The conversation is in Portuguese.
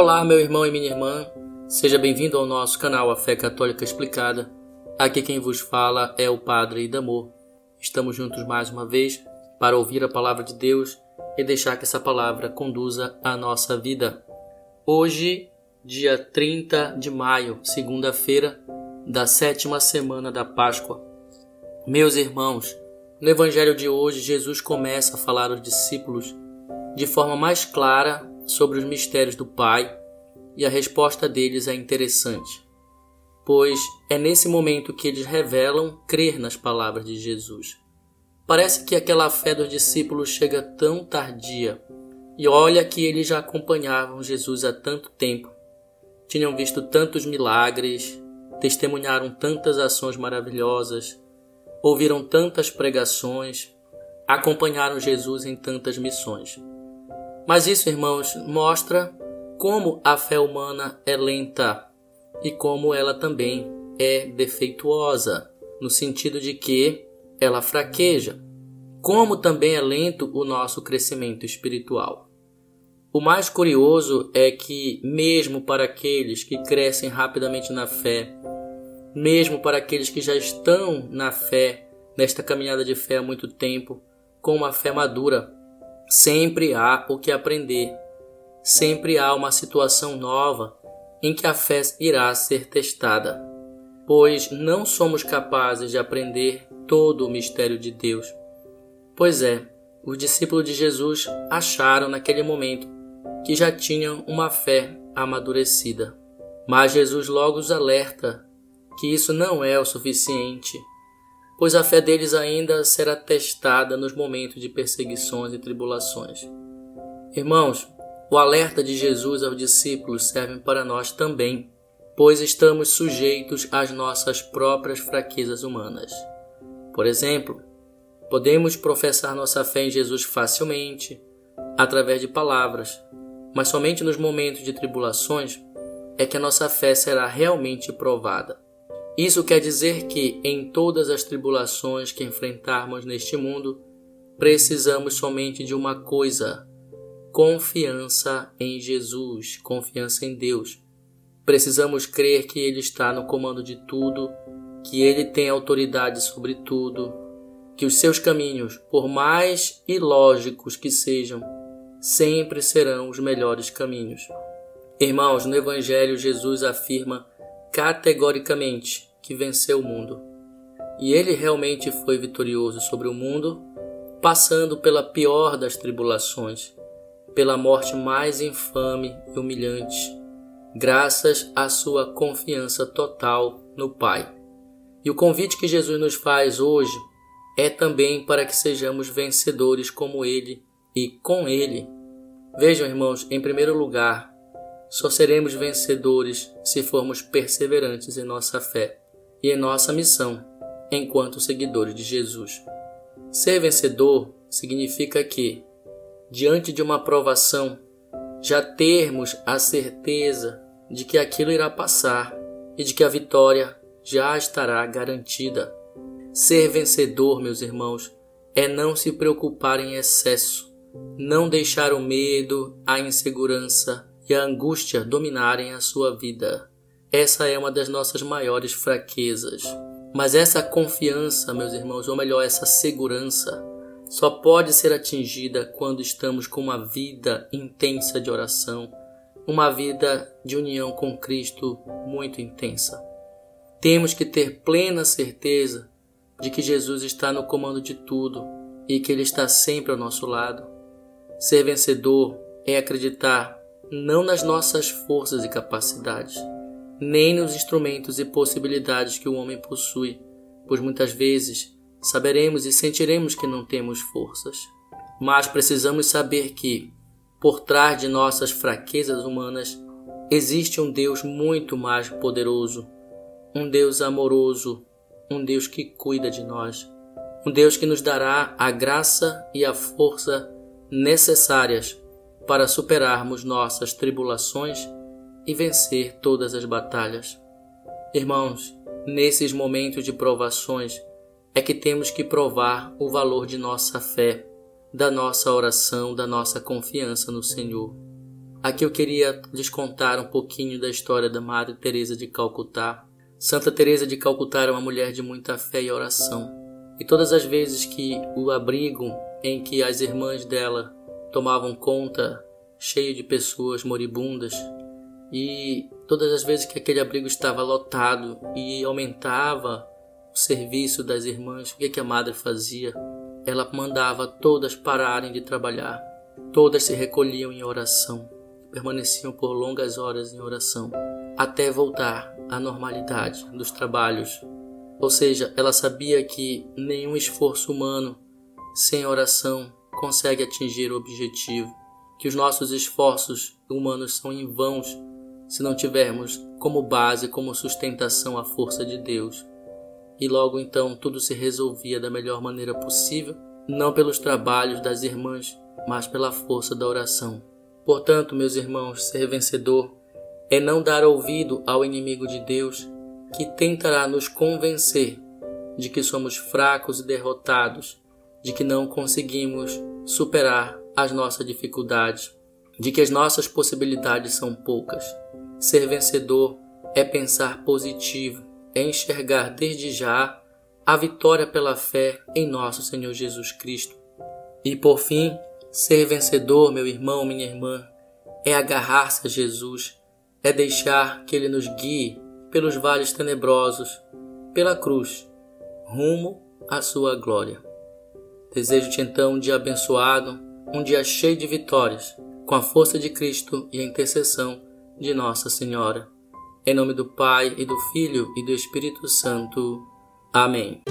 Olá, meu irmão e minha irmã, seja bem-vindo ao nosso canal A Fé Católica Explicada. Aqui quem vos fala é o Padre Idamor. Estamos juntos mais uma vez para ouvir a palavra de Deus e deixar que essa palavra conduza a nossa vida. Hoje, dia 30 de maio, segunda-feira da sétima semana da Páscoa. Meus irmãos, no Evangelho de hoje, Jesus começa a falar aos discípulos de forma mais clara sobre os mistérios do Pai e a resposta deles é interessante, pois é nesse momento que eles revelam crer nas palavras de Jesus. Parece que aquela fé dos discípulos chega tão tardia, e olha que eles já acompanhavam Jesus há tanto tempo, tinham visto tantos milagres, testemunharam tantas ações maravilhosas, ouviram tantas pregações, acompanharam Jesus em tantas missões. Mas isso, irmãos, mostra como a fé humana é lenta e como ela também é defeituosa, no sentido de que ela fraqueja, como também é lento o nosso crescimento espiritual. O mais curioso é que, mesmo para aqueles que crescem rapidamente na fé, mesmo para aqueles que já estão na fé, nesta caminhada de fé há muito tempo, com uma fé madura, Sempre há o que aprender. Sempre há uma situação nova em que a fé irá ser testada, pois não somos capazes de aprender todo o mistério de Deus. Pois é, os discípulos de Jesus acharam naquele momento que já tinham uma fé amadurecida. Mas Jesus logo os alerta que isso não é o suficiente pois a fé deles ainda será testada nos momentos de perseguições e tribulações. Irmãos, o alerta de Jesus aos discípulos serve para nós também, pois estamos sujeitos às nossas próprias fraquezas humanas. Por exemplo, podemos professar nossa fé em Jesus facilmente, através de palavras, mas somente nos momentos de tribulações é que a nossa fé será realmente provada. Isso quer dizer que, em todas as tribulações que enfrentarmos neste mundo, precisamos somente de uma coisa: confiança em Jesus, confiança em Deus. Precisamos crer que Ele está no comando de tudo, que Ele tem autoridade sobre tudo, que os seus caminhos, por mais ilógicos que sejam, sempre serão os melhores caminhos. Irmãos, no Evangelho, Jesus afirma categoricamente que venceu o mundo. E ele realmente foi vitorioso sobre o mundo, passando pela pior das tribulações, pela morte mais infame e humilhante, graças à sua confiança total no Pai. E o convite que Jesus nos faz hoje é também para que sejamos vencedores como Ele e com Ele. Vejam, irmãos, em primeiro lugar, só seremos vencedores se formos perseverantes em nossa fé e em nossa missão enquanto seguidores de Jesus. Ser vencedor significa que, diante de uma provação, já termos a certeza de que aquilo irá passar e de que a vitória já estará garantida. Ser vencedor, meus irmãos, é não se preocupar em excesso, não deixar o medo, a insegurança e a angústia dominarem a sua vida. Essa é uma das nossas maiores fraquezas. Mas essa confiança, meus irmãos, ou melhor, essa segurança, só pode ser atingida quando estamos com uma vida intensa de oração, uma vida de união com Cristo muito intensa. Temos que ter plena certeza de que Jesus está no comando de tudo e que Ele está sempre ao nosso lado. Ser vencedor é acreditar não nas nossas forças e capacidades, nem nos instrumentos e possibilidades que o homem possui, pois muitas vezes saberemos e sentiremos que não temos forças. Mas precisamos saber que, por trás de nossas fraquezas humanas, existe um Deus muito mais poderoso, um Deus amoroso, um Deus que cuida de nós, um Deus que nos dará a graça e a força necessárias para superarmos nossas tribulações e vencer todas as batalhas. Irmãos, nesses momentos de provações é que temos que provar o valor de nossa fé, da nossa oração, da nossa confiança no Senhor. Aqui eu queria lhes contar um pouquinho da história da Madre Teresa de Calcutá. Santa Teresa de Calcutá era uma mulher de muita fé e oração. E todas as vezes que o abrigo em que as irmãs dela tomavam conta, cheio de pessoas moribundas, e todas as vezes que aquele abrigo estava lotado e aumentava o serviço das irmãs, o que, que a madre fazia? Ela mandava todas pararem de trabalhar. Todas se recolhiam em oração permaneciam por longas horas em oração, até voltar à normalidade dos trabalhos. Ou seja, ela sabia que nenhum esforço humano sem oração consegue atingir o objetivo, que os nossos esforços humanos são em vãos se não tivermos como base, como sustentação a força de Deus. E logo então tudo se resolvia da melhor maneira possível, não pelos trabalhos das irmãs, mas pela força da oração. Portanto, meus irmãos, ser vencedor é não dar ouvido ao inimigo de Deus que tentará nos convencer de que somos fracos e derrotados, de que não conseguimos superar as nossas dificuldades, de que as nossas possibilidades são poucas. Ser vencedor é pensar positivo, é enxergar desde já a vitória pela fé em nosso Senhor Jesus Cristo. E por fim, Ser vencedor, meu irmão, minha irmã, é agarrar-se a Jesus, é deixar que Ele nos guie pelos vales tenebrosos, pela cruz, rumo à sua glória. Desejo-te então um dia abençoado, um dia cheio de vitórias, com a força de Cristo e a intercessão de Nossa Senhora. Em nome do Pai, e do Filho, e do Espírito Santo. Amém.